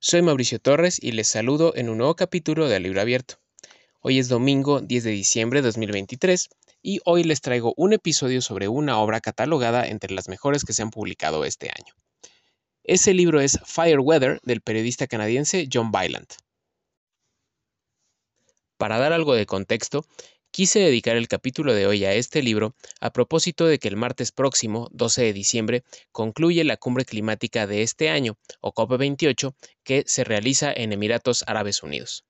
Soy Mauricio Torres y les saludo en un nuevo capítulo de Libro Abierto. Hoy es domingo 10 de diciembre de 2023 y hoy les traigo un episodio sobre una obra catalogada entre las mejores que se han publicado este año. Ese libro es Fireweather del periodista canadiense John Byland. Para dar algo de contexto, Quise dedicar el capítulo de hoy a este libro a propósito de que el martes próximo, 12 de diciembre, concluye la cumbre climática de este año, o COP28, que se realiza en Emiratos Árabes Unidos.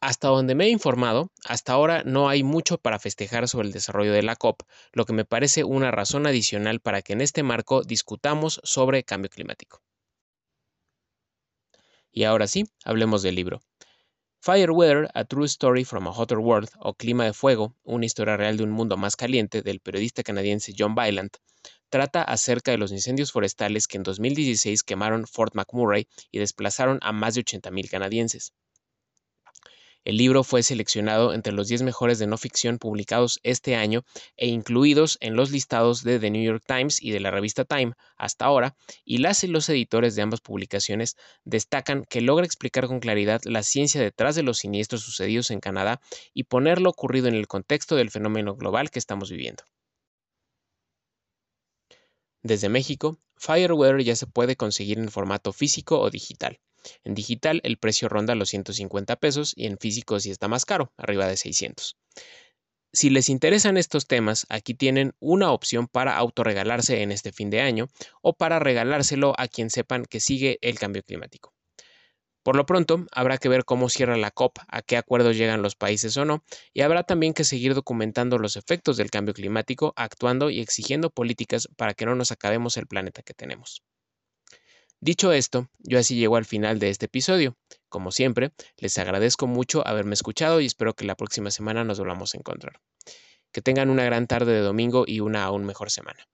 Hasta donde me he informado, hasta ahora no hay mucho para festejar sobre el desarrollo de la COP, lo que me parece una razón adicional para que en este marco discutamos sobre cambio climático. Y ahora sí, hablemos del libro. Fireweather, A True Story from a Hotter World, o Clima de Fuego, una historia real de un mundo más caliente, del periodista canadiense John Byland, trata acerca de los incendios forestales que en 2016 quemaron Fort McMurray y desplazaron a más de 80.000 canadienses. El libro fue seleccionado entre los 10 mejores de no ficción publicados este año e incluidos en los listados de The New York Times y de la revista Time hasta ahora, y las y los editores de ambas publicaciones destacan que logra explicar con claridad la ciencia detrás de los siniestros sucedidos en Canadá y poner lo ocurrido en el contexto del fenómeno global que estamos viviendo. Desde México, Fireweather ya se puede conseguir en formato físico o digital. En digital el precio ronda los 150 pesos y en físico sí está más caro, arriba de 600. Si les interesan estos temas, aquí tienen una opción para autorregalarse en este fin de año o para regalárselo a quien sepan que sigue el cambio climático. Por lo pronto, habrá que ver cómo cierra la COP, a qué acuerdos llegan los países o no, y habrá también que seguir documentando los efectos del cambio climático, actuando y exigiendo políticas para que no nos acabemos el planeta que tenemos. Dicho esto, yo así llego al final de este episodio. Como siempre, les agradezco mucho haberme escuchado y espero que la próxima semana nos volvamos a encontrar. Que tengan una gran tarde de domingo y una aún mejor semana.